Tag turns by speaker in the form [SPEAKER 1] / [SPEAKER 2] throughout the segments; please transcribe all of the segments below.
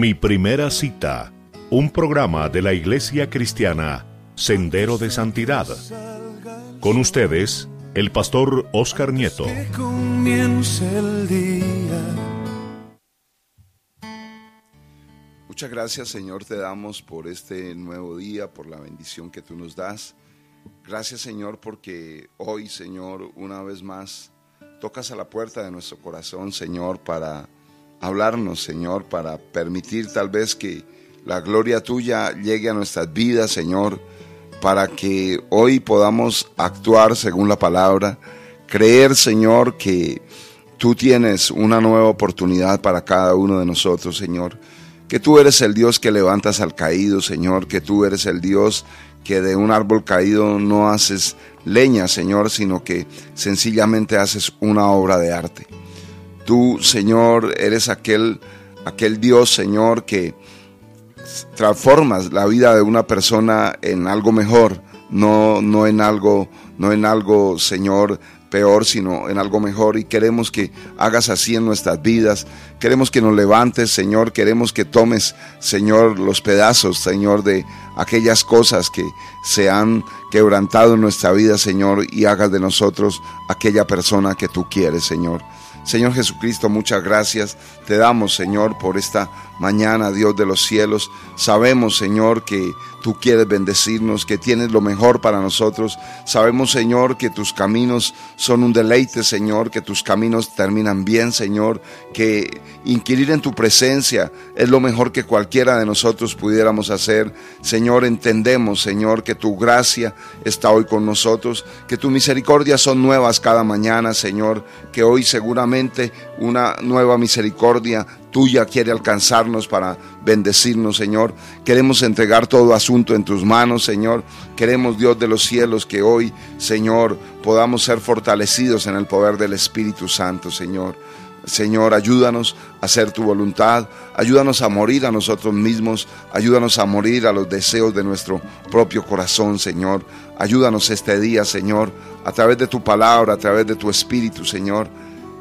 [SPEAKER 1] Mi primera cita, un programa de la Iglesia Cristiana, Sendero de Santidad. Con ustedes, el pastor Oscar Nieto.
[SPEAKER 2] Que comience el día.
[SPEAKER 3] Muchas gracias Señor te damos por este nuevo día, por la bendición que tú nos das. Gracias Señor porque hoy Señor una vez más tocas a la puerta de nuestro corazón Señor para hablarnos Señor, para permitir tal vez que la gloria tuya llegue a nuestras vidas Señor, para que hoy podamos actuar según la palabra, creer Señor que tú tienes una nueva oportunidad para cada uno de nosotros Señor que tú eres el Dios que levantas al caído, Señor, que tú eres el Dios que de un árbol caído no haces leña, Señor, sino que sencillamente haces una obra de arte. Tú, Señor, eres aquel, aquel Dios, Señor, que transformas la vida de una persona en algo mejor, no, no en algo, no en algo, Señor, peor, sino en algo mejor. Y queremos que hagas así en nuestras vidas. Queremos que nos levantes, Señor. Queremos que tomes, Señor, los pedazos, Señor, de aquellas cosas que se han quebrantado en nuestra vida, Señor, y hagas de nosotros aquella persona que tú quieres, Señor. Señor Jesucristo, muchas gracias te damos, Señor, por esta mañana, Dios de los cielos. Sabemos, Señor, que tú quieres bendecirnos, que tienes lo mejor para nosotros. Sabemos, Señor, que tus caminos son un deleite, Señor, que tus caminos terminan bien, Señor, que inquirir en tu presencia es lo mejor que cualquiera de nosotros pudiéramos hacer. Señor, entendemos, Señor, que tu gracia está hoy con nosotros, que tus misericordias son nuevas cada mañana, Señor, que hoy seguramente una nueva misericordia tuya quiere alcanzarnos para bendecirnos, Señor. Queremos entregar todo asunto en tus manos, Señor. Queremos, Dios de los cielos, que hoy, Señor, podamos ser fortalecidos en el poder del Espíritu Santo, Señor. Señor, ayúdanos a hacer tu voluntad, ayúdanos a morir a nosotros mismos, ayúdanos a morir a los deseos de nuestro propio corazón, Señor. Ayúdanos este día, Señor, a través de tu palabra, a través de tu Espíritu, Señor.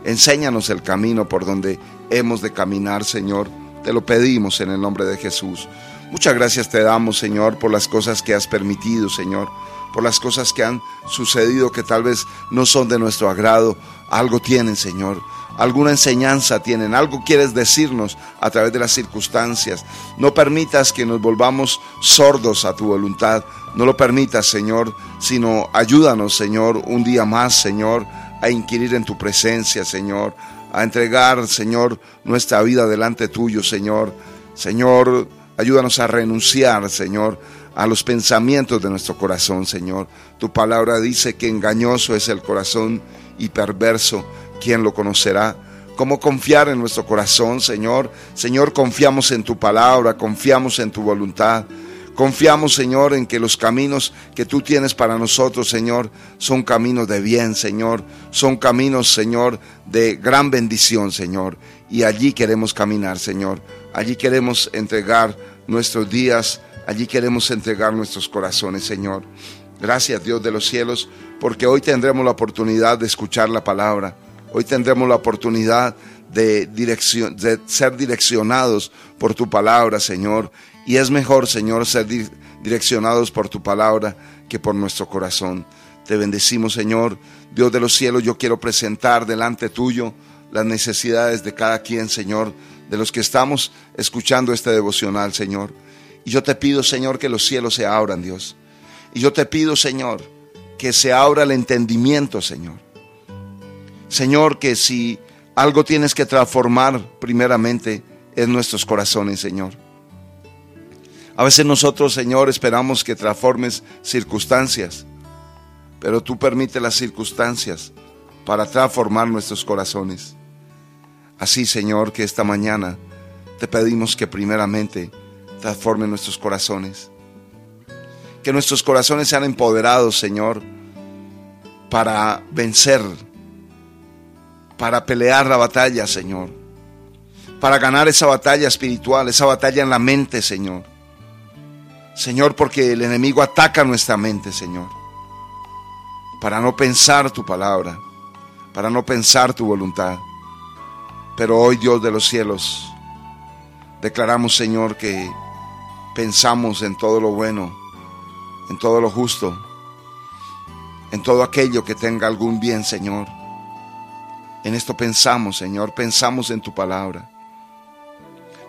[SPEAKER 3] Enséñanos el camino por donde hemos de caminar, Señor. Te lo pedimos en el nombre de Jesús. Muchas gracias te damos, Señor, por las cosas que has permitido, Señor, por las cosas que han sucedido que tal vez no son de nuestro agrado. Algo tienen, Señor. Alguna enseñanza tienen, algo quieres decirnos a través de las circunstancias. No permitas que nos volvamos sordos a tu voluntad. No lo permitas, Señor, sino ayúdanos, Señor, un día más, Señor, a inquirir en tu presencia, Señor, a entregar, Señor, nuestra vida delante tuyo, Señor. Señor, ayúdanos a renunciar, Señor, a los pensamientos de nuestro corazón, Señor. Tu palabra dice que engañoso es el corazón y perverso, ¿quién lo conocerá? ¿Cómo confiar en nuestro corazón, Señor? Señor, confiamos en tu palabra, confiamos en tu voluntad. Confiamos, Señor, en que los caminos que tú tienes para nosotros, Señor, son caminos de bien, Señor. Son caminos, Señor, de gran bendición, Señor. Y allí queremos caminar, Señor. Allí queremos entregar nuestros días. Allí queremos entregar nuestros corazones, Señor. Gracias, Dios de los cielos, porque hoy tendremos la oportunidad de escuchar la palabra. Hoy tendremos la oportunidad de, ser direccionados por tu palabra, Señor. Y es mejor, Señor, ser direccionados por tu palabra que por nuestro corazón. Te bendecimos, Señor. Dios de los cielos, yo quiero presentar delante tuyo las necesidades de cada quien, Señor, de los que estamos escuchando este devocional, Señor. Y yo te pido, Señor, que los cielos se abran, Dios. Y yo te pido, Señor, que se abra el entendimiento, Señor. Señor, que si algo tienes que transformar primeramente en nuestros corazones, Señor. A veces nosotros, Señor, esperamos que transformes circunstancias, pero tú permites las circunstancias para transformar nuestros corazones. Así, Señor, que esta mañana te pedimos que primeramente transforme nuestros corazones. Que nuestros corazones sean empoderados, Señor, para vencer, para pelear la batalla, Señor. Para ganar esa batalla espiritual, esa batalla en la mente, Señor Señor, porque el enemigo ataca nuestra mente, Señor, para no pensar tu palabra, para no pensar tu voluntad. Pero hoy, Dios de los cielos, Declaramos, Señor, que pensamos en todo lo bueno, en todo lo justo, en todo aquello que tenga algún bien, Señor. En esto pensamos, Señor, pensamos en tu palabra.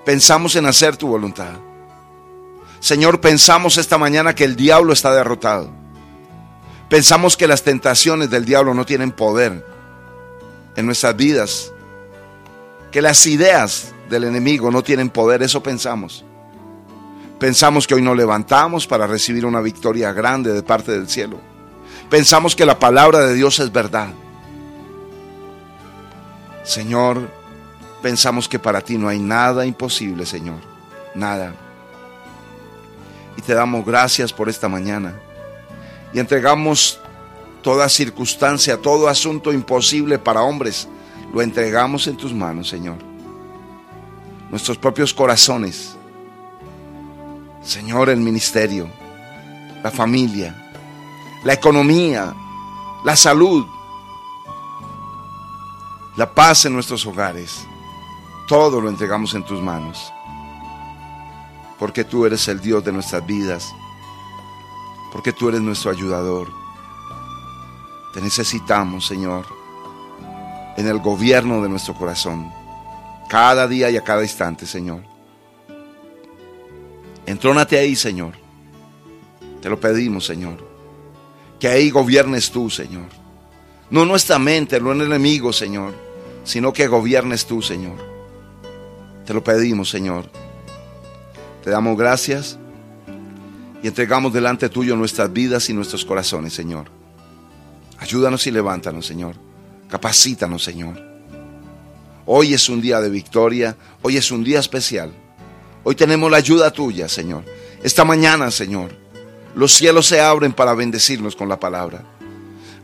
[SPEAKER 3] Pensamos en hacer tu voluntad. Señor, pensamos esta mañana que el diablo está derrotado. Pensamos que las tentaciones del diablo no tienen poder en nuestras vidas. Que las ideas del enemigo no tienen poder, eso pensamos. Pensamos que hoy nos levantamos para recibir una victoria grande de parte del cielo. Pensamos que la palabra de Dios es verdad. Señor, pensamos que para ti no hay nada imposible, Señor. Nada. Y te damos gracias por esta mañana. Y entregamos toda circunstancia, todo asunto imposible para hombres, lo entregamos en tus manos, Señor. Nuestros propios corazones. Señor, el ministerio, la familia, la economía, la salud, la paz en nuestros hogares. Todo lo entregamos en tus manos. Porque tú eres el Dios de nuestras vidas. Porque tú eres nuestro ayudador. Te necesitamos, Señor, en el gobierno de nuestro corazón. Cada día y a cada instante, Señor. Entrónate ahí, Señor. Te lo pedimos, Señor. Que ahí gobiernes tú, Señor. No nuestra mente, no el enemigo, Señor, sino que gobiernes tú, Señor. Te lo pedimos, Señor. Te damos gracias y entregamos delante tuyo nuestras vidas y nuestros corazones, Señor. Ayúdanos y levántanos, Señor. Capacítanos, Señor. Hoy es un día de victoria, hoy es un día especial. Hoy tenemos la ayuda tuya, Señor. Esta mañana, Señor, los cielos se abren para bendecirnos con la palabra.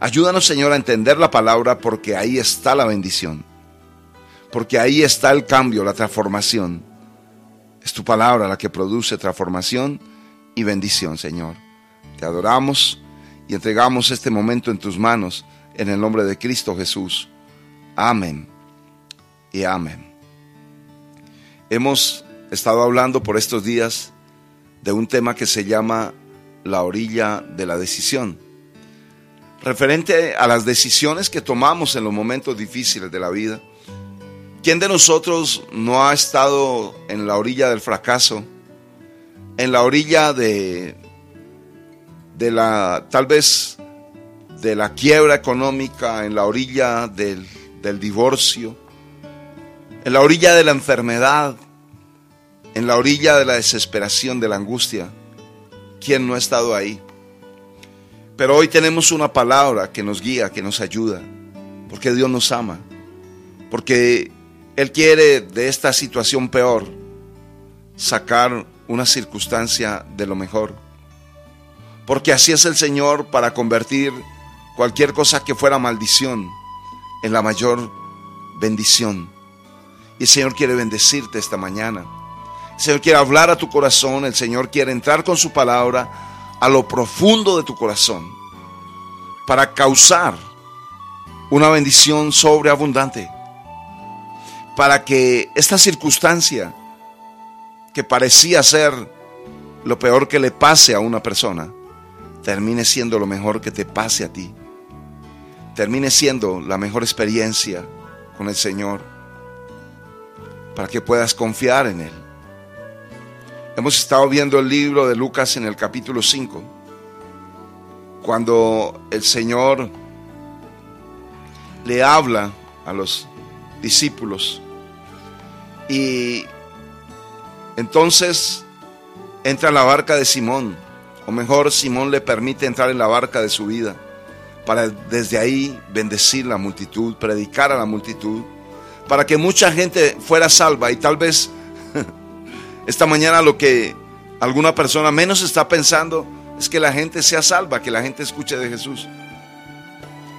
[SPEAKER 3] Ayúdanos, Señor, a entender la palabra porque ahí está la bendición. Porque ahí está el cambio, la transformación. Es tu palabra la que produce transformación y bendición, Señor. Te adoramos y entregamos este momento en tus manos en el nombre de Cristo Jesús. Amén y amén. Hemos estado hablando por estos días de un tema que se llama la orilla de la decisión. Referente a las decisiones que tomamos en los momentos difíciles de la vida. ¿Quién de nosotros no ha estado en la orilla del fracaso? En la orilla de, de la, tal vez, de la quiebra económica, en la orilla del, del divorcio, en la orilla de la enfermedad, en la orilla de la desesperación, de la angustia. ¿Quién no ha estado ahí? Pero hoy tenemos una palabra que nos guía, que nos ayuda, porque Dios nos ama, porque Él quiere de esta situación peor sacar una circunstancia de lo mejor. Porque así es el Señor para convertir cualquier cosa que fuera maldición en la mayor bendición. Y el Señor quiere bendecirte esta mañana. El Señor quiere hablar a tu corazón, el Señor quiere entrar con su palabra a lo profundo de tu corazón para causar una bendición sobreabundante. Para que esta circunstancia que parecía ser lo peor que le pase a una persona, termine siendo lo mejor que te pase a ti. Termine siendo la mejor experiencia con el Señor para que puedas confiar en Él. Hemos estado viendo el libro de Lucas en el capítulo 5, cuando el Señor le habla a los discípulos y entonces entra en la barca de Simón, o mejor Simón le permite entrar en la barca de su vida para desde ahí bendecir la multitud, predicar a la multitud, para que mucha gente fuera salva y tal vez esta mañana lo que alguna persona menos está pensando es que la gente sea salva, que la gente escuche de Jesús.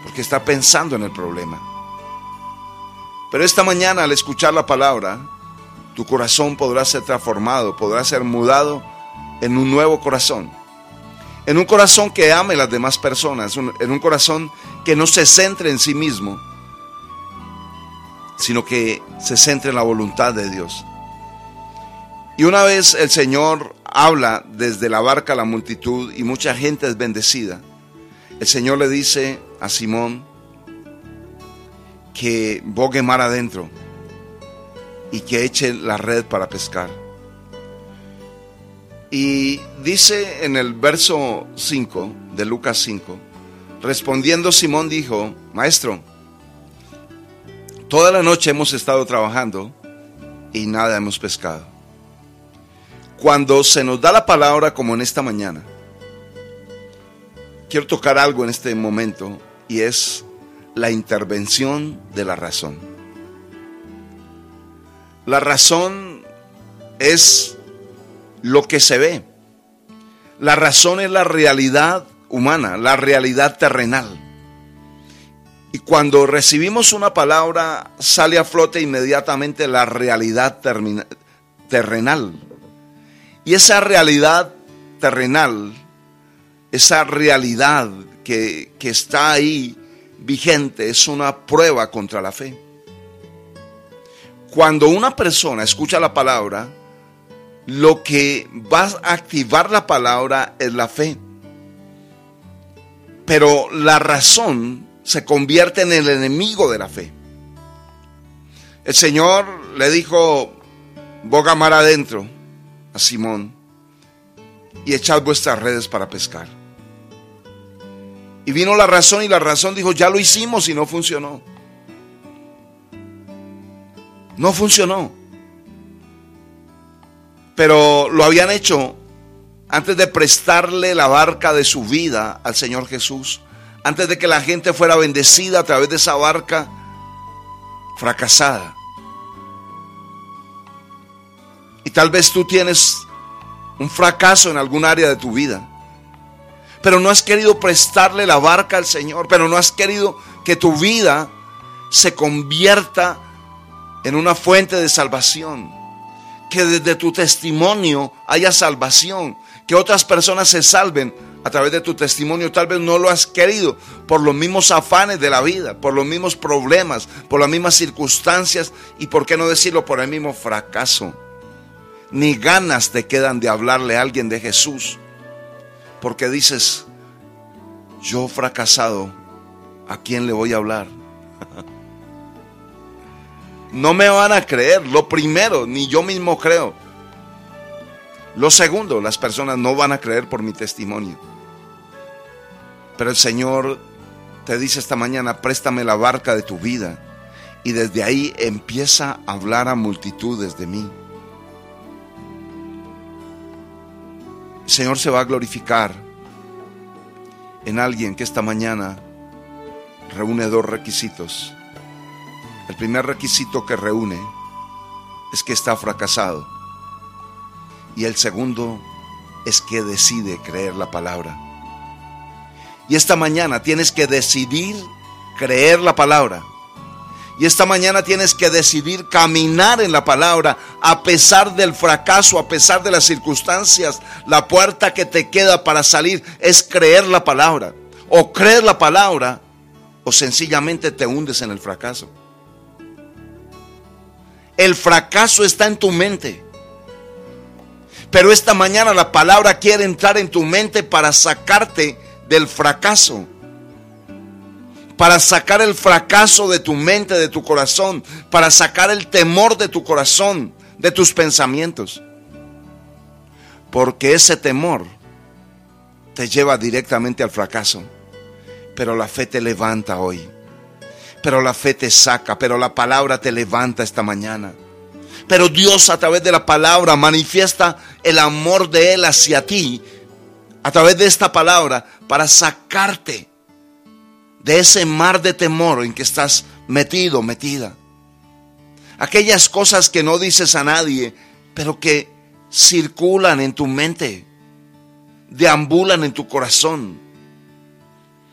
[SPEAKER 3] Porque está pensando en el problema. Pero esta mañana al escuchar la palabra, tu corazón podrá ser transformado, podrá ser mudado en un nuevo corazón. En un corazón que ame a las demás personas, en un corazón que no se centre en sí mismo, sino que se centre en la voluntad de Dios. Y una vez el Señor habla desde la barca a la multitud y mucha gente es bendecida, el Señor le dice a Simón que bogue mar adentro y que eche la red para pescar. Y dice en el verso 5 de Lucas 5, respondiendo Simón dijo, Maestro, toda la noche hemos estado trabajando y nada hemos pescado. Cuando se nos da la palabra como en esta mañana, quiero tocar algo en este momento y es la intervención de la razón. La razón es lo que se ve. La razón es la realidad humana, la realidad terrenal. Y cuando recibimos una palabra, sale a flote inmediatamente la realidad terrenal. Y esa realidad terrenal, esa realidad que, que está ahí vigente, es una prueba contra la fe. Cuando una persona escucha la palabra, lo que va a activar la palabra es la fe. Pero la razón se convierte en el enemigo de la fe. El Señor le dijo, boga mar adentro a Simón y echad vuestras redes para pescar. Y vino la razón y la razón dijo, ya lo hicimos y no funcionó. No funcionó. Pero lo habían hecho antes de prestarle la barca de su vida al Señor Jesús, antes de que la gente fuera bendecida a través de esa barca fracasada. Y tal vez tú tienes un fracaso en algún área de tu vida, pero no has querido prestarle la barca al Señor, pero no has querido que tu vida se convierta en una fuente de salvación que desde tu testimonio haya salvación, que otras personas se salven a través de tu testimonio. Tal vez no lo has querido por los mismos afanes de la vida, por los mismos problemas, por las mismas circunstancias y, por qué no decirlo, por el mismo fracaso. Ni ganas te quedan de hablarle a alguien de Jesús, porque dices, yo fracasado, ¿a quién le voy a hablar? no me van a creer. Lo primero, ni yo mismo creo. Lo segundo, las personas no van a creer por mi testimonio. Pero el Señor te dice esta mañana, préstame la barca de tu vida. Y desde ahí empieza a hablar a multitudes de mí. El Señor se va a glorificar en alguien que esta mañana reúne dos requisitos el primer requisito que reúne es que está fracasado. Y el segundo es que decide creer la palabra. Y esta mañana tienes que decidir creer la palabra. Y esta mañana tienes que decidir caminar en la palabra a pesar del fracaso, a pesar de las circunstancias. La puerta que te queda para salir es creer la palabra. O creer la palabra o sencillamente te hundes en el fracaso. El fracaso está en tu mente. Pero esta mañana la palabra quiere entrar en tu mente para sacarte del fracaso. Para sacar el fracaso de tu mente, de tu corazón. Para sacar el temor de tu corazón, de tus pensamientos. Porque ese temor te lleva directamente al fracaso. Pero la fe te levanta hoy pero la fe te saca, pero la palabra te levanta esta mañana. Pero Dios a través de la palabra manifiesta el amor de Él hacia ti, a través de esta palabra, para sacarte de ese mar de temor en que estás metido, metida. Aquellas cosas que no dices a nadie, pero que circulan en tu mente, deambulan en tu corazón.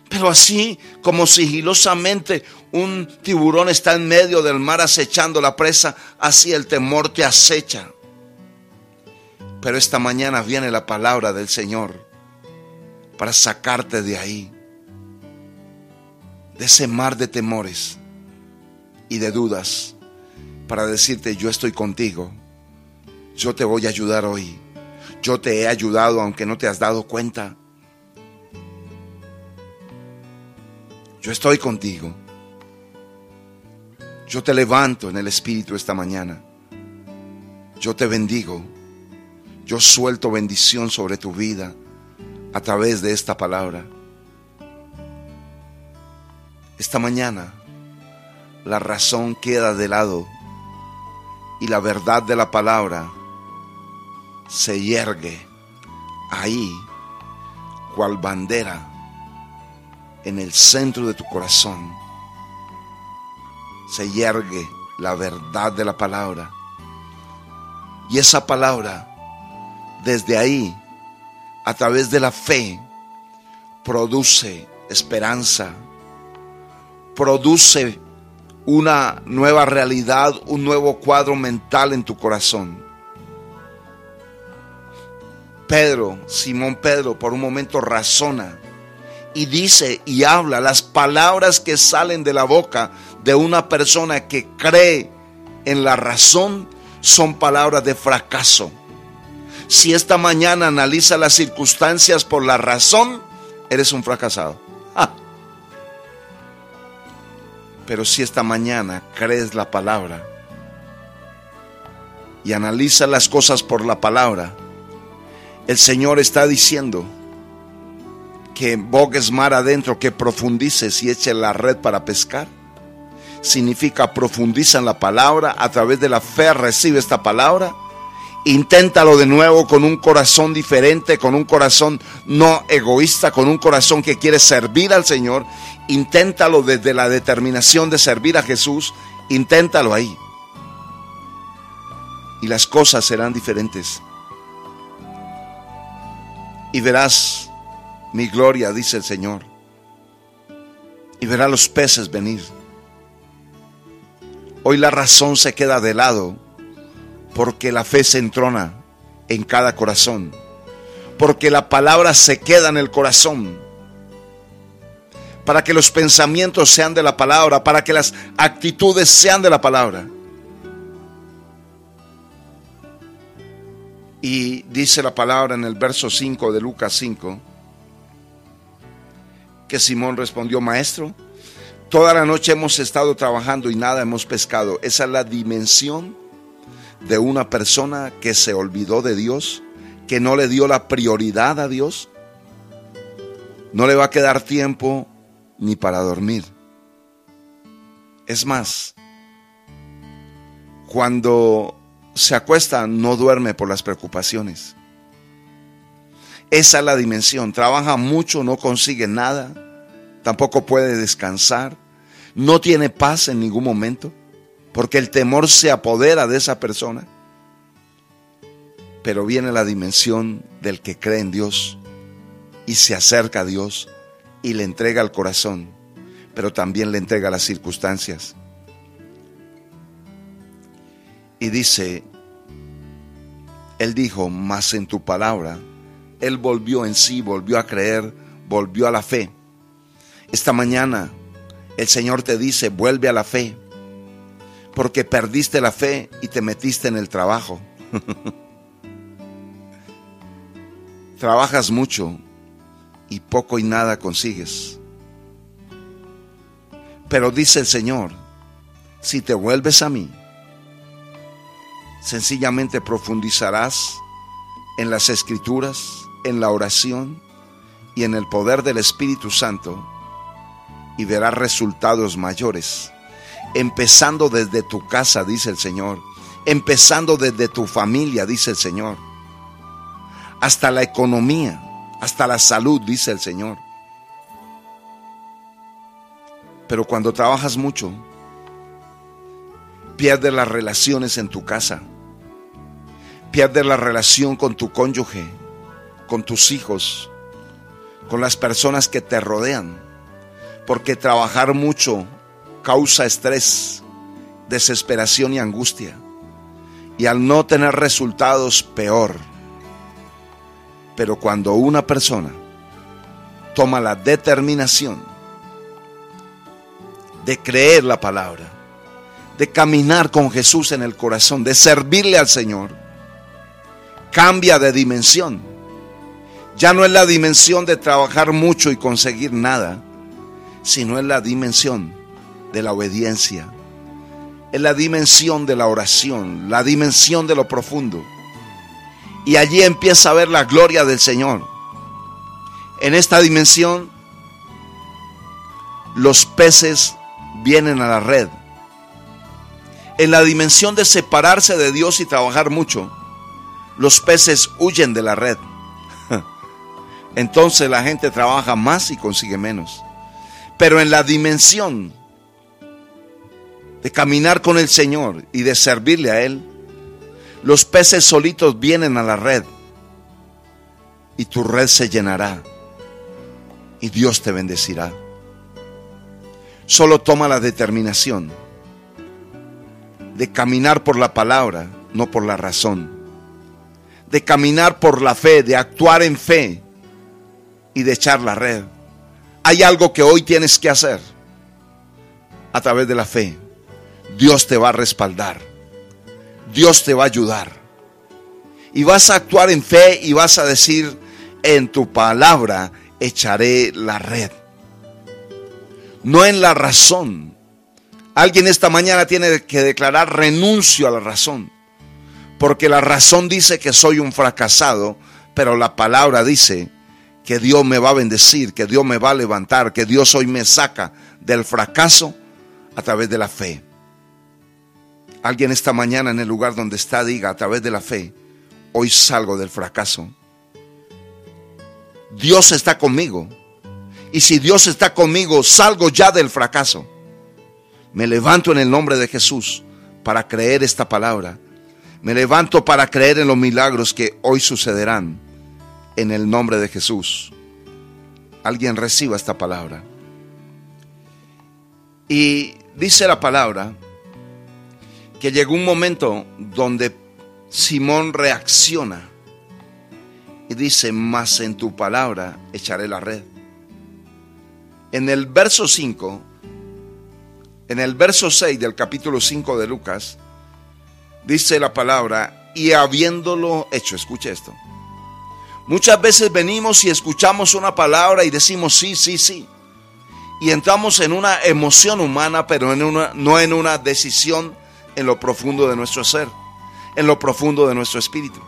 [SPEAKER 3] Pero así como sigilosamente un tiburón está en medio del mar acechando la presa, así el temor te acecha. Pero esta mañana viene la palabra del Señor para sacarte de ahí, de ese mar de temores y de dudas, para decirte, yo estoy contigo, Yo te voy a ayudar hoy. Yo te he ayudado aunque no te has dado cuenta. Yo estoy contigo. Yo te levanto en el Espíritu esta mañana. Yo te bendigo. Yo suelto bendición sobre tu vida a través de esta palabra. Esta mañana la razón queda de lado y la verdad de la palabra se yergue ahí cual bandera en el centro de tu corazón. Se yergue la verdad de la palabra. Y esa palabra, desde ahí, a través de la fe, produce esperanza, produce una nueva realidad, un nuevo cuadro mental en tu corazón. Pedro, Simón Pedro, por un momento razona y dice y habla las palabras que salen de la boca de una persona que cree en la razón son palabras de fracaso. Si esta mañana analiza las circunstancias por la razón, eres un fracasado. Pero si esta mañana crees la palabra y analiza las cosas por la palabra, el Señor está diciendo que bogues mar adentro, que profundices y eche la red para pescar. Significa profundiza en la palabra, a través de la fe recibe esta palabra. Inténtalo de nuevo con un corazón diferente, con un corazón no egoísta, con un corazón que quiere servir al Señor. Inténtalo desde la determinación de servir a Jesús. Inténtalo ahí. Y las cosas serán diferentes y verás mi gloria, dice el Señor. Y verás los peces venir. Hoy la razón se queda de lado porque la fe se entrona en cada corazón. Porque la palabra se queda en el corazón. Para que los pensamientos sean de la palabra, para que las actitudes sean de la palabra. Y dice la palabra en el verso 5 de Lucas 5, Simón respondió, maestro, toda la noche hemos estado trabajando y nada hemos pescado. Esa es la dimensión de una persona que se olvidó de Dios, que no le dio la prioridad a Dios. No le va a quedar tiempo ni para dormir. Es más, cuando se acuesta, no duerme por las preocupaciones. Esa es la dimensión. Trabaja mucho, no consigue nada, tampoco puede descansar, no tiene paz en ningún momento, porque el temor se apodera de esa persona. Pero viene la dimensión del que cree en Dios y se acerca a Dios y le entrega el corazón, pero también le entrega las circunstancias y dice, él dijo, más en tu palabra, él volvió en sí, volvió a creer, volvió a la fe. Esta mañana el Señor te dice, vuelve a la fe, porque perdiste la fe y te metiste en el trabajo. Trabajas mucho y poco y nada consigues. Pero dice el Señor, si te vuelves a mí, Sencillamente profundizarás en las escrituras, en la oración y en el poder del Espíritu Santo y verás resultados mayores. Empezando desde tu casa, dice el Señor. Empezando desde tu familia, dice el Señor. Hasta la economía, hasta la salud, dice el Señor. Pero cuando trabajas mucho, pierdes las relaciones en tu casa Pierdes la relación con tu cónyuge, con tus hijos, con las personas que te rodean, porque trabajar mucho causa estrés, desesperación y angustia. Y al no tener resultados, peor. Pero cuando una persona toma la determinación de creer la palabra, de caminar con Jesús en el corazón, de servirle al Señor, cambia de dimensión. Ya no es la dimensión de trabajar mucho y conseguir nada, sino es la dimensión de la obediencia. Es la dimensión de la oración, la dimensión de lo profundo. Y allí empieza a ver la gloria del Señor. En esta dimensión, los peces vienen a la red. En la dimensión de separarse de Dios y trabajar mucho, los peces huyen de la red. Entonces la gente trabaja más y consigue menos. Pero en la dimensión de caminar con el Señor y de servirle a Él, los peces solitos vienen a la red y tu red se llenará y Dios te bendecirá. Solo toma la determinación de caminar por la palabra, no por la razón. De caminar por la fe, de actuar en fe y de echar la red. Hay algo que hoy tienes que hacer a través de la fe. Dios te va a respaldar. Dios te va a ayudar. Y vas a actuar en fe y vas a decir, en tu palabra echaré la red. No en la razón. Alguien esta mañana tiene que declarar renuncio a la razón. Porque la razón dice que soy un fracasado, pero la palabra dice que Dios me va a bendecir, que Dios me va a levantar, que Dios hoy me saca del fracaso a través de la fe. Alguien esta mañana en el lugar donde está diga a través de la fe, hoy salgo del fracaso. Dios está conmigo. Y si Dios está conmigo, salgo ya del fracaso. Me levanto en el nombre de Jesús para creer esta palabra. Me levanto para creer en los milagros que hoy sucederán en el nombre de Jesús. Alguien reciba esta palabra. Y dice la palabra que llegó un momento donde Simón reacciona y dice, más en tu palabra echaré la red. En el verso 5, en el verso 6 del capítulo 5 de Lucas, dice la palabra, y habiéndolo hecho, escuche esto. Muchas veces venimos y escuchamos una palabra y decimos sí, sí, sí. Y entramos en una emoción humana, pero no en una decisión en lo profundo de nuestro ser, en lo profundo de nuestro espíritu.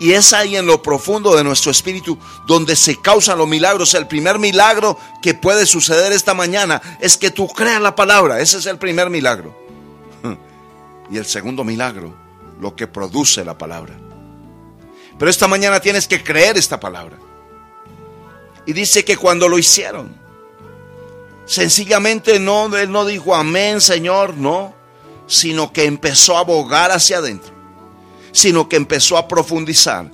[SPEAKER 3] Y es ahí en lo profundo de nuestro espíritu donde se causan los milagros. El primer milagro que puede suceder esta mañana es que tú creas la palabra. Ese es el primer milagro. Y el segundo milagro, lo que produce la palabra. Pero esta mañana tienes que creer esta palabra. Y dice que cuando lo hicieron, sencillamente no, él no dijo amén, Señor, no sino que empezó a abogar hacia adentro, sino que empezó a profundizar.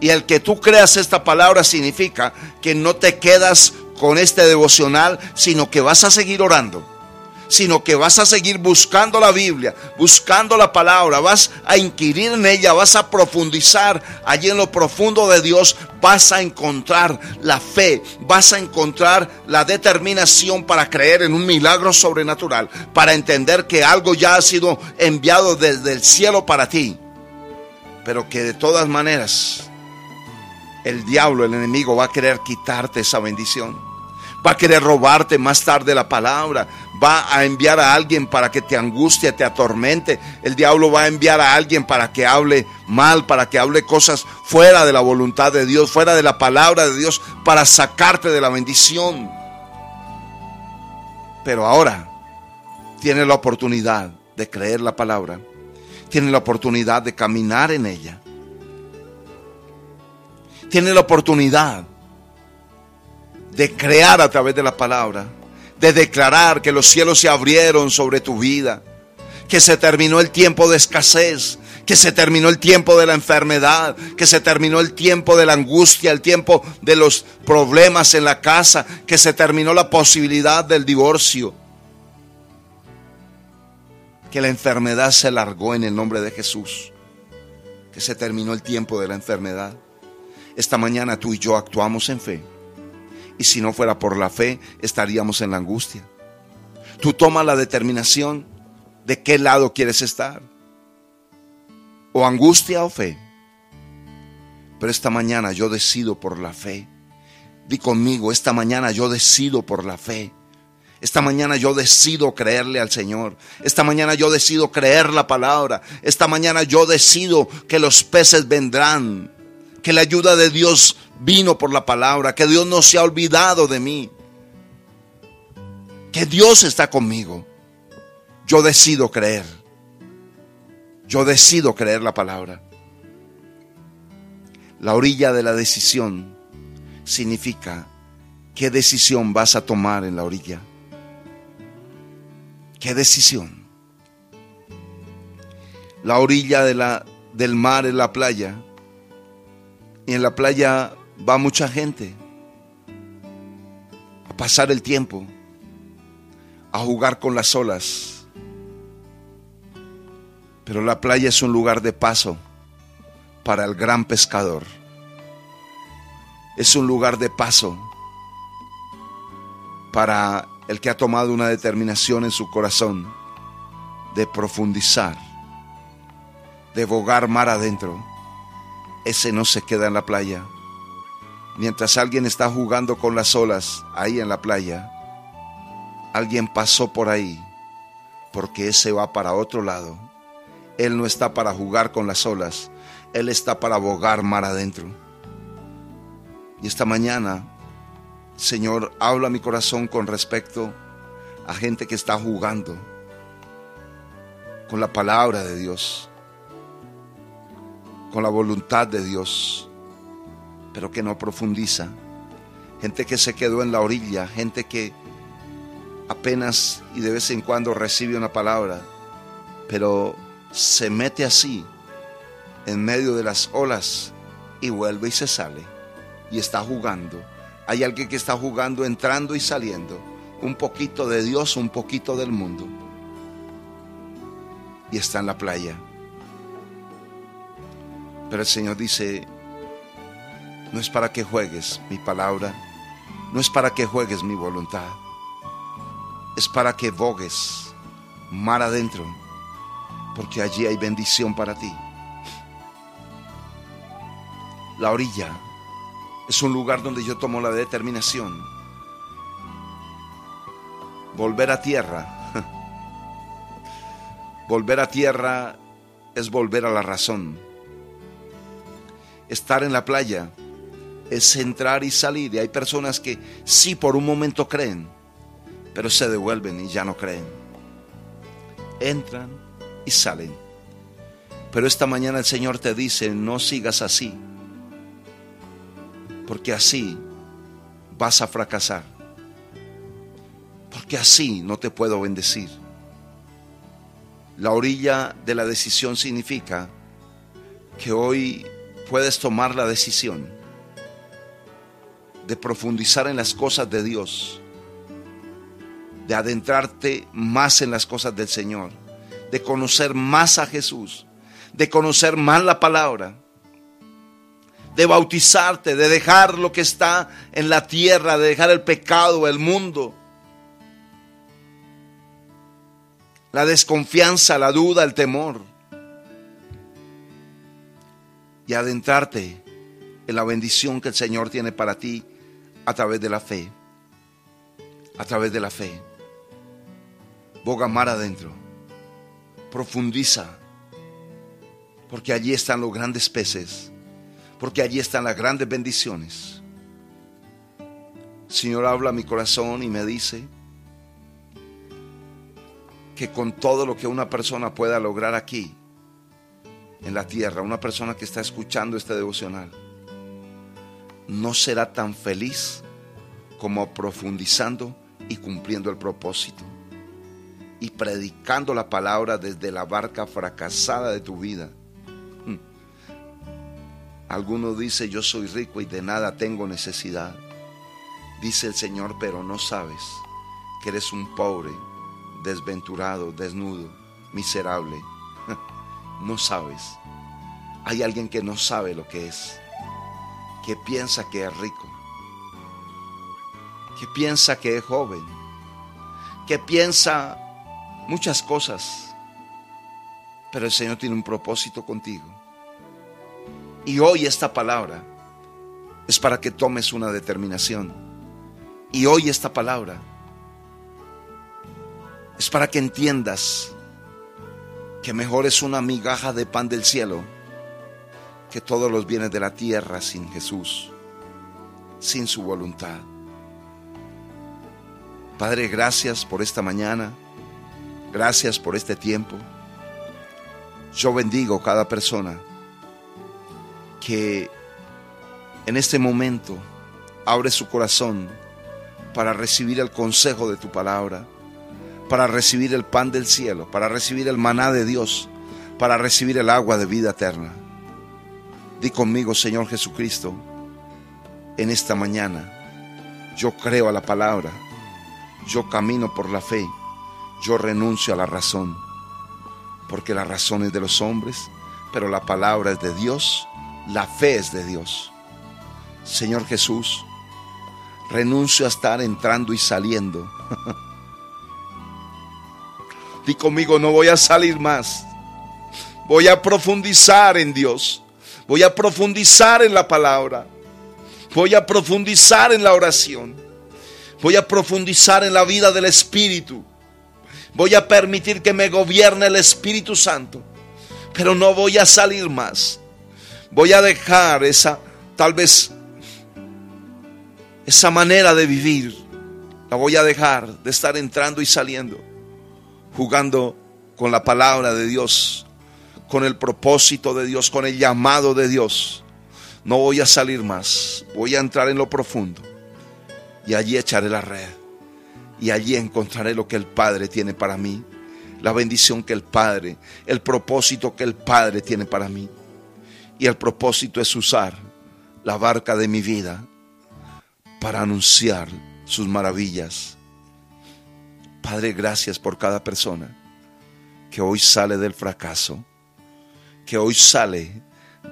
[SPEAKER 3] Y el que tú creas esta palabra significa que no te quedas con este devocional, sino que vas a seguir orando sino que vas a seguir buscando la Biblia, buscando la palabra, vas a inquirir en ella, vas a profundizar allí en lo profundo de Dios, vas a encontrar la fe, vas a encontrar la determinación para creer en un milagro sobrenatural, para entender que algo ya ha sido enviado desde el cielo para ti, pero que de todas maneras el diablo, el enemigo va a querer quitarte esa bendición va a querer robarte más tarde la palabra, va a enviar a alguien para que te angustie, te atormente. El diablo va a enviar a alguien para que hable mal, para que hable cosas fuera de la voluntad de Dios, fuera de la palabra de Dios, para sacarte de la bendición. Pero ahora tiene la oportunidad de creer la palabra, tiene la oportunidad de caminar en ella, tiene la oportunidad de crear a través de la palabra, de declarar que los cielos se abrieron sobre tu vida, que se terminó el tiempo de escasez, que se terminó el tiempo de la enfermedad, que se terminó el tiempo de la angustia, el tiempo de los problemas en la casa, que se terminó la posibilidad del divorcio, que la enfermedad se largó en el nombre de Jesús, que se terminó el tiempo de la enfermedad. Esta mañana tú y yo actuamos en fe y si no fuera por la fe, estaríamos en la angustia. Tú tomas la determinación de qué lado quieres estar. O angustia o fe. Pero esta mañana yo decido por la fe. Di conmigo, esta mañana yo decido por la fe. Esta mañana yo decido creerle al Señor. Esta mañana yo decido creer la palabra. Esta mañana yo decido que los peces vendrán. Que la ayuda de Dios vino por la palabra. Que Dios no se ha olvidado de mí. Que Dios está conmigo. Yo decido creer. Yo decido creer la palabra. La orilla de la decisión significa qué decisión vas a tomar en la orilla. ¿Qué decisión? La orilla de la, del mar es la playa. Y en la playa va mucha gente a pasar el tiempo, a jugar con las olas. Pero la playa es un lugar de paso para el gran pescador. Es un lugar de paso para el que ha tomado una determinación en su corazón de profundizar, de bogar mar adentro. Ese no se queda en la playa. Mientras alguien está jugando con las olas ahí en la playa, alguien pasó por ahí porque ese va para otro lado. Él no está para jugar con las olas, él está para bogar mar adentro. Y esta mañana, Señor, habla mi corazón con respecto a gente que está jugando con la palabra de Dios, con la voluntad de Dios, pero que no profundiza. Gente que se quedó en la orilla, gente que apenas y de vez en cuando recibe una palabra, pero se mete así en medio de las olas y vuelve y se sale y está jugando. Hay alguien que está jugando, entrando y saliendo. Un poquito de Dios, un poquito del mundo. Y está en la playa. Pero el Señor dice, no es para que juegues mi palabra, no es para que juegues mi voluntad, es para que bogues mar adentro, porque allí hay bendición para ti. La orilla es un lugar donde yo tomo la determinación. Volver a tierra. Volver a tierra es volver a la razón. Estar en la playa es entrar y salir. Y hay personas que sí por un momento creen, pero se devuelven y ya no creen. Entran y salen. Pero esta mañana el Señor te dice, no sigas así porque así vas a fracasar. Porque así no te puedo bendecir. La orilla de la decisión significa que hoy puedes tomar la decisión de profundizar en las cosas de Dios, de adentrarte más en las cosas del Señor, de conocer más a Jesús, de conocer más la palabra de bautizarte, de dejar lo que está en la tierra, de dejar el pecado, el mundo, la desconfianza, la duda, el temor, y adentrarte en la bendición que el Señor tiene para ti a través de la fe, a través de la fe. Boga mar adentro, profundiza, porque allí están los grandes peces porque allí están las grandes bendiciones. Señor habla a mi corazón y me dice que con todo lo que una persona pueda lograr aquí, en la tierra, una persona que está escuchando este devocional, no será tan feliz como profundizando y cumpliendo el propósito y predicando la palabra desde la barca fracasada de tu vida Alguno dice, yo soy rico y de nada tengo necesidad. Dice el Señor, pero no sabes que eres un pobre, desventurado, desnudo, miserable. No sabes. Hay alguien que no sabe lo que es, que piensa que es rico, que piensa que es joven, que piensa muchas cosas, pero el Señor tiene un propósito contigo Y hoy esta palabra es para que tomes una determinación. Y hoy esta palabra es para que entiendas que mejor es una migaja de pan del cielo que todos los bienes de la tierra sin Jesús, sin su voluntad. Padre, gracias por esta mañana, gracias por este tiempo. Yo bendigo cada persona que en este momento abre su corazón para recibir el consejo de tu palabra, para recibir el pan del cielo, para recibir el maná de Dios, para recibir el agua de vida eterna. Di conmigo, Señor Jesucristo, en esta mañana, yo creo a la palabra, yo camino por la fe, yo renuncio a la razón, porque la razón es de los hombres, pero la palabra es de Dios, la fe es de Dios. Señor Jesús, renuncio a estar entrando y saliendo. Di conmigo, no voy a salir más. Voy a profundizar en Dios. Voy a profundizar en la palabra. Voy a profundizar en la oración. Voy a profundizar en la vida del Espíritu. Voy a permitir que me gobierne el Espíritu Santo. Pero no voy a salir más. Voy a dejar esa, tal vez, esa manera de vivir. La voy a dejar de estar entrando y saliendo jugando con la palabra de Dios, con el propósito de Dios, con el llamado de Dios. No voy a salir más, voy a entrar en lo profundo y allí echaré la red y allí encontraré lo que el Padre tiene para mí, la bendición que el Padre, el propósito que el Padre tiene para mí. Y el propósito es usar la barca de mi vida para anunciar sus maravillas Padre, gracias por cada persona que hoy sale del fracaso, que hoy sale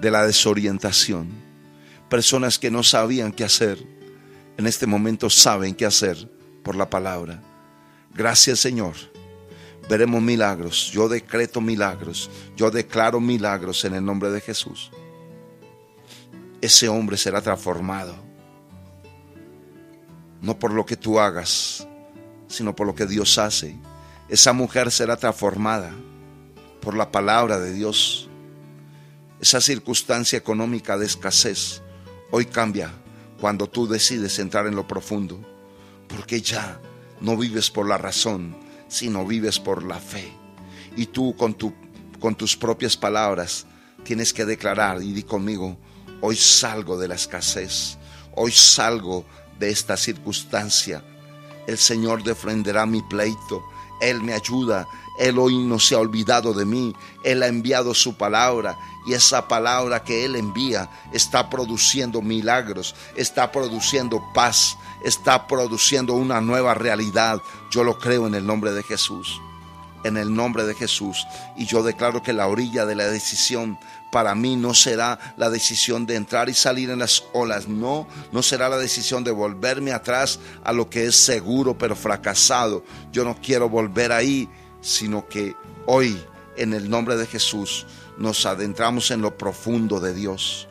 [SPEAKER 3] de la desorientación. Personas que no sabían qué hacer, en este momento saben qué hacer por la palabra. Gracias Señor. Veremos milagros. Yo decreto milagros. Yo declaro milagros en el nombre de Jesús. Ese hombre será transformado. No por lo que tú hagas, sino por lo que Dios hace. Esa mujer será transformada por la palabra de Dios. Esa circunstancia económica de escasez hoy cambia cuando tú decides entrar en lo profundo, porque ya no vives por la razón, sino vives por la fe. Y tú con, tu, con tus propias palabras tienes que declarar y di conmigo, hoy salgo de la escasez, hoy salgo de esta circunstancia el Señor defenderá mi pleito. Él me ayuda. Él hoy no se ha olvidado de mí. Él ha enviado su palabra y esa palabra que Él envía está produciendo milagros, está produciendo paz, está produciendo una nueva realidad. Yo lo creo en el nombre de Jesús. En el nombre de Jesús. Y yo declaro que la orilla de la decisión para mí no será la decisión de entrar y salir en las olas, no, no será la decisión de volverme atrás a lo que es seguro pero fracasado. Yo no quiero volver ahí, sino que hoy, en el nombre de Jesús, nos adentramos en lo profundo de Dios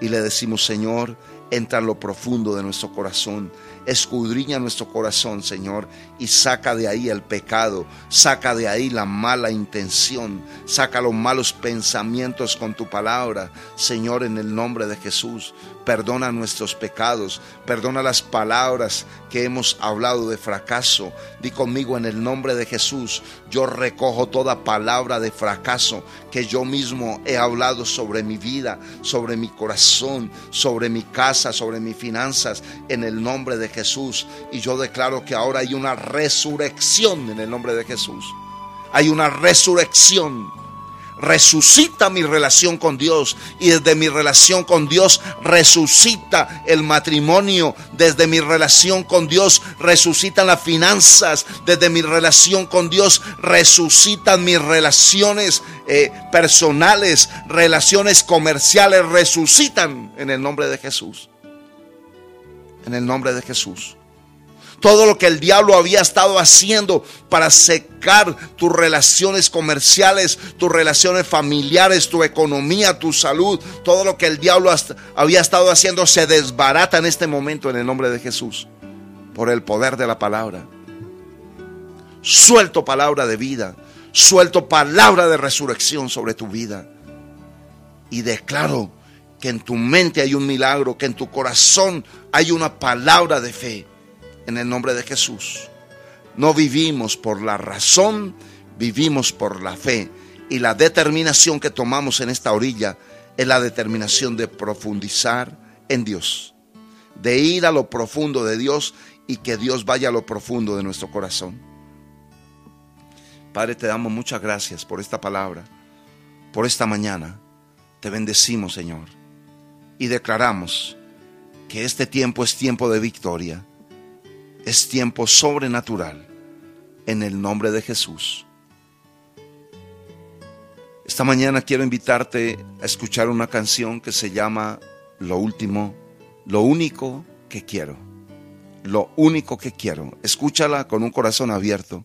[SPEAKER 3] y le decimos, Señor, entra en lo profundo de nuestro corazón escudriña nuestro corazón, Señor, y saca de ahí el pecado, saca de ahí la mala intención, saca los malos pensamientos con tu palabra, Señor, en el nombre de Jesús. Perdona nuestros pecados, perdona las palabras que hemos hablado de fracaso. Di conmigo en el nombre de Jesús, yo recojo toda palabra de fracaso que yo mismo he hablado sobre mi vida, sobre mi corazón, sobre mi casa, sobre mis finanzas, en el nombre de Jesús. Y yo declaro que ahora hay una resurrección en el nombre de Jesús. Hay una resurrección. Resucita mi relación con Dios y desde mi relación con Dios resucita el matrimonio. Desde mi relación con Dios resucitan las finanzas. Desde mi relación con Dios resucitan mis relaciones eh, personales, relaciones comerciales. Resucitan en el nombre de Jesús en el nombre de Jesús. Todo lo que el diablo había estado haciendo para secar tus relaciones comerciales, tus relaciones familiares, tu economía, tu salud, todo lo que el diablo había estado haciendo se desbarata en este momento en el nombre de Jesús, por el poder de la palabra. Suelto palabra de vida, suelto palabra de resurrección sobre tu vida y declaro que en tu mente hay un milagro, que en tu corazón hay una palabra de fe en el nombre de Jesús. No vivimos por la razón, vivimos por la fe. Y la determinación que tomamos en esta orilla es la determinación de profundizar en Dios, de ir a lo profundo de Dios y que Dios vaya a lo profundo de nuestro corazón. Padre, te damos muchas gracias por esta palabra, por esta mañana. Te bendecimos, Señor, y declaramos que este tiempo es tiempo de victoria, es tiempo sobrenatural, en el nombre de Jesús. Esta mañana quiero invitarte a escuchar una canción que se llama Lo último, lo único que quiero. Lo único que quiero. Escúchala con un corazón abierto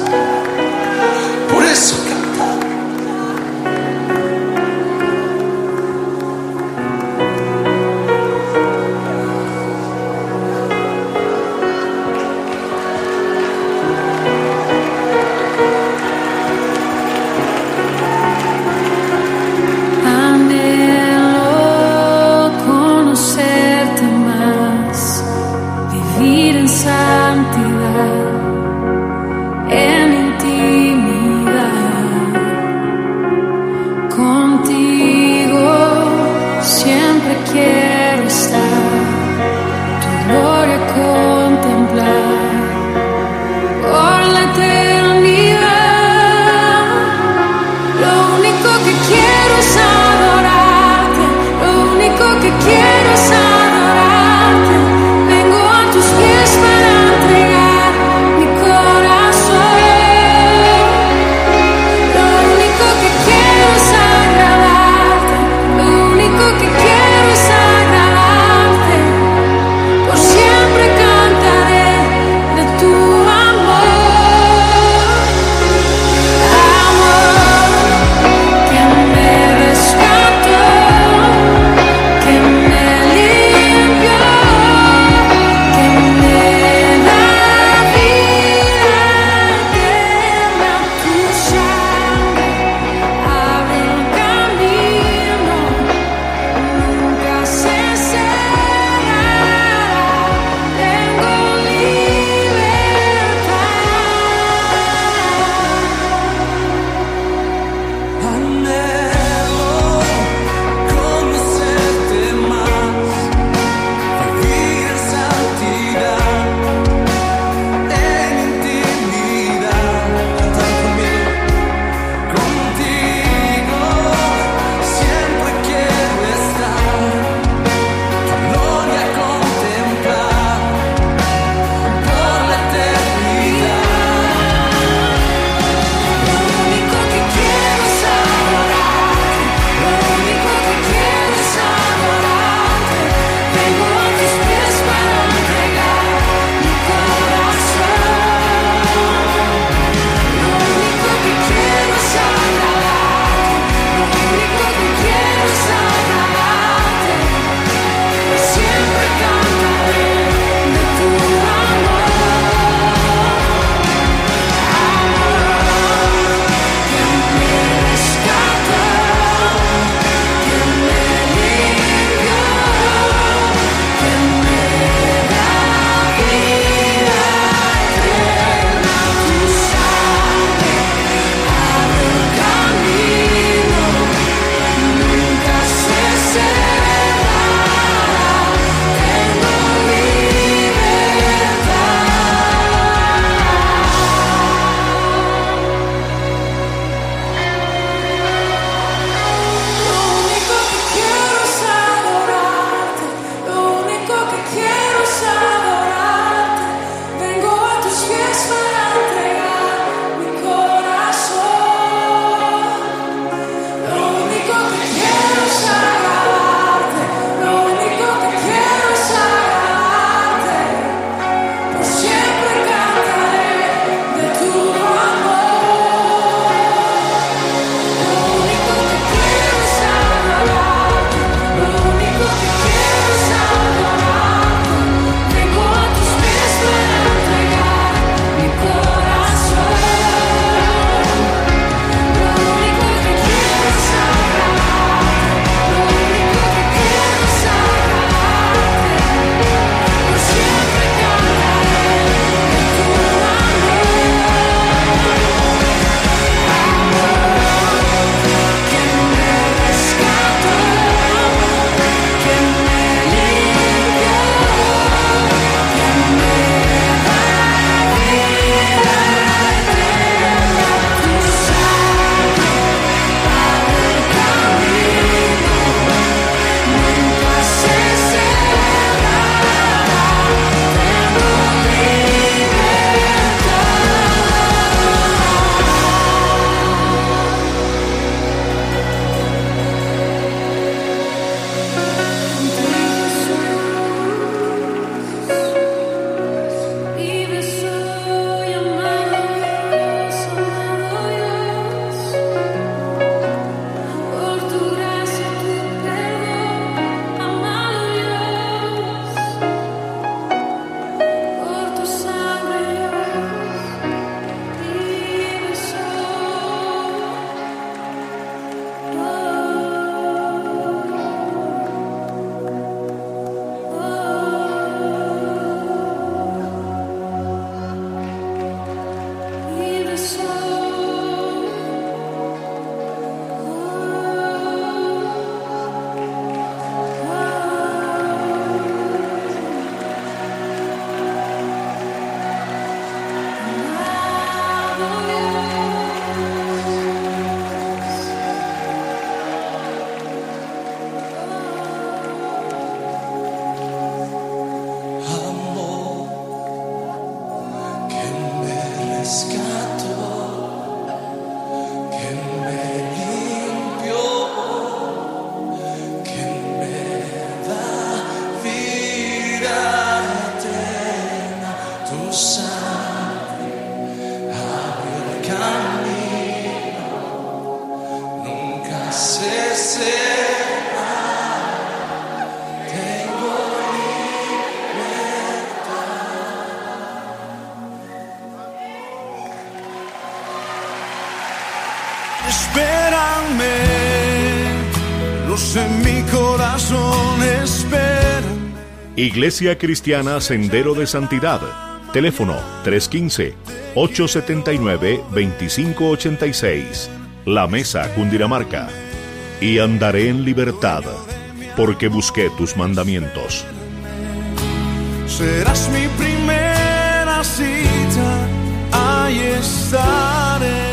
[SPEAKER 1] Iglesia Cristiana Sendero de Santidad. Teléfono 315-879-2586. La Mesa, Cundinamarca. Y andaré en libertad, porque busqué tus mandamientos.
[SPEAKER 2] Serás mi primera cita, ahí estaré.